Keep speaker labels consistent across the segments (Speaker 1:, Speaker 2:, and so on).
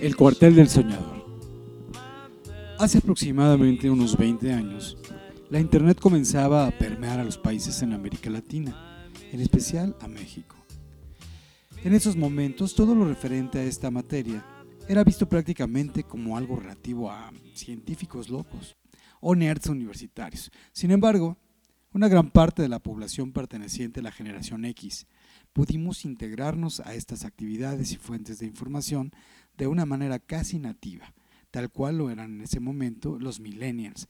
Speaker 1: El cuartel del soñador. Hace aproximadamente unos 20 años, la Internet comenzaba a permear a los países en América Latina, en especial a México. En esos momentos, todo lo referente a esta materia era visto prácticamente como algo relativo a científicos locos o nerds universitarios. Sin embargo, una gran parte de la población perteneciente a la generación X pudimos integrarnos a estas actividades y fuentes de información de una manera casi nativa, tal cual lo eran en ese momento los millennials,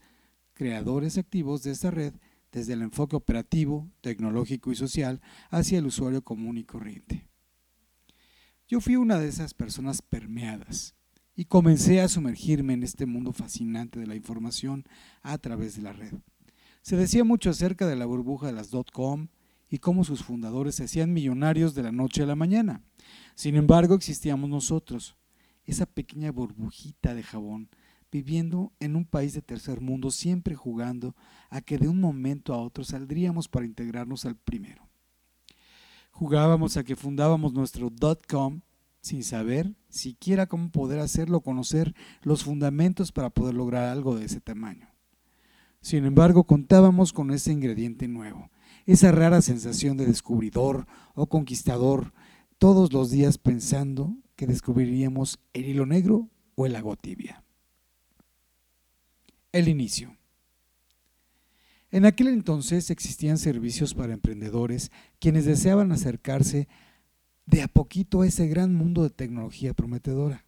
Speaker 1: creadores activos de esta red desde el enfoque operativo, tecnológico y social hacia el usuario común y corriente. Yo fui una de esas personas permeadas y comencé a sumergirme en este mundo fascinante de la información a través de la red. Se decía mucho acerca de la burbuja de las .com y cómo sus fundadores se hacían millonarios de la noche a la mañana. Sin embargo, existíamos nosotros, esa pequeña burbujita de jabón, viviendo en un país de tercer mundo, siempre jugando a que de un momento a otro saldríamos para integrarnos al primero. Jugábamos a que fundábamos nuestro .com sin saber siquiera cómo poder hacerlo, conocer los fundamentos para poder lograr algo de ese tamaño. Sin embargo, contábamos con ese ingrediente nuevo, esa rara sensación de descubridor o conquistador, todos los días pensando que descubriríamos el hilo negro o el agua tibia. El inicio. En aquel entonces existían servicios para emprendedores quienes deseaban acercarse de a poquito a ese gran mundo de tecnología prometedora.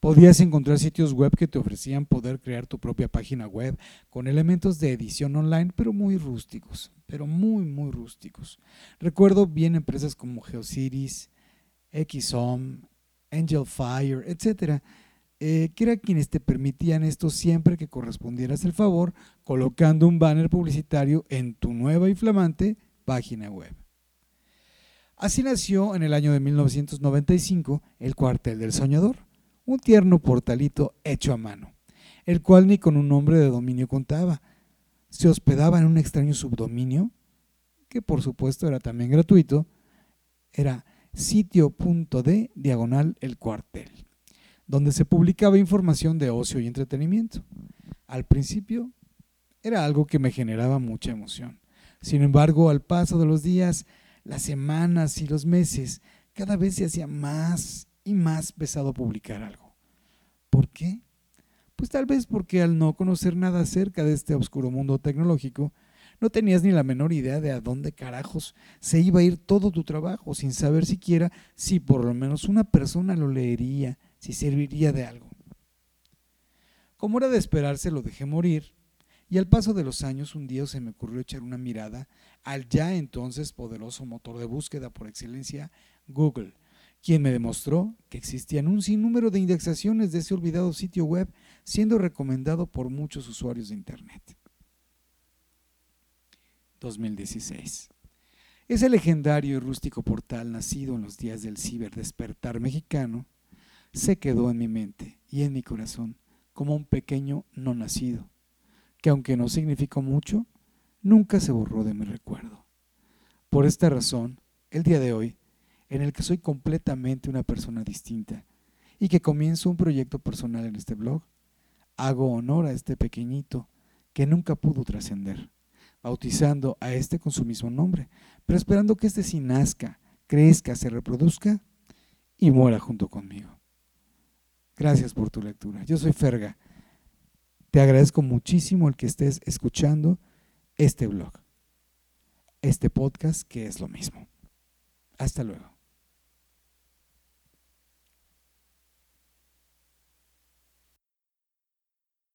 Speaker 1: Podías encontrar sitios web que te ofrecían poder crear tu propia página web con elementos de edición online, pero muy rústicos, pero muy, muy rústicos. Recuerdo bien empresas como GeoCities, XHome, Angel Fire, etcétera, eh, que eran quienes te permitían esto siempre que correspondieras el favor colocando un banner publicitario en tu nueva y flamante página web. Así nació en el año de 1995 el Cuartel del Soñador, un tierno portalito hecho a mano, el cual ni con un nombre de dominio contaba. Se hospedaba en un extraño subdominio, que por supuesto era también gratuito, era sitio.d diagonal el cuartel donde se publicaba información de ocio y entretenimiento. Al principio era algo que me generaba mucha emoción. Sin embargo, al paso de los días, las semanas y los meses, cada vez se hacía más y más pesado publicar algo. ¿Por qué? Pues tal vez porque al no conocer nada acerca de este oscuro mundo tecnológico, no tenías ni la menor idea de a dónde carajos se iba a ir todo tu trabajo, sin saber siquiera si por lo menos una persona lo leería, si serviría de algo. Como era de esperarse, lo dejé morir, y al paso de los años un día se me ocurrió echar una mirada al ya entonces poderoso motor de búsqueda por excelencia, Google, quien me demostró que existían un sinnúmero de indexaciones de ese olvidado sitio web siendo recomendado por muchos usuarios de Internet. 2016. Ese legendario y rústico portal nacido en los días del ciberdespertar mexicano se quedó en mi mente y en mi corazón como un pequeño no nacido, que aunque no significó mucho, nunca se borró de mi recuerdo. Por esta razón, el día de hoy, en el que soy completamente una persona distinta y que comienzo un proyecto personal en este blog, hago honor a este pequeñito que nunca pudo trascender, bautizando a este con su mismo nombre, pero esperando que este sí nazca, crezca, se reproduzca y muera junto conmigo. Gracias por tu lectura. Yo soy Ferga. Te agradezco muchísimo el que estés escuchando este blog, este podcast que es lo mismo. Hasta luego.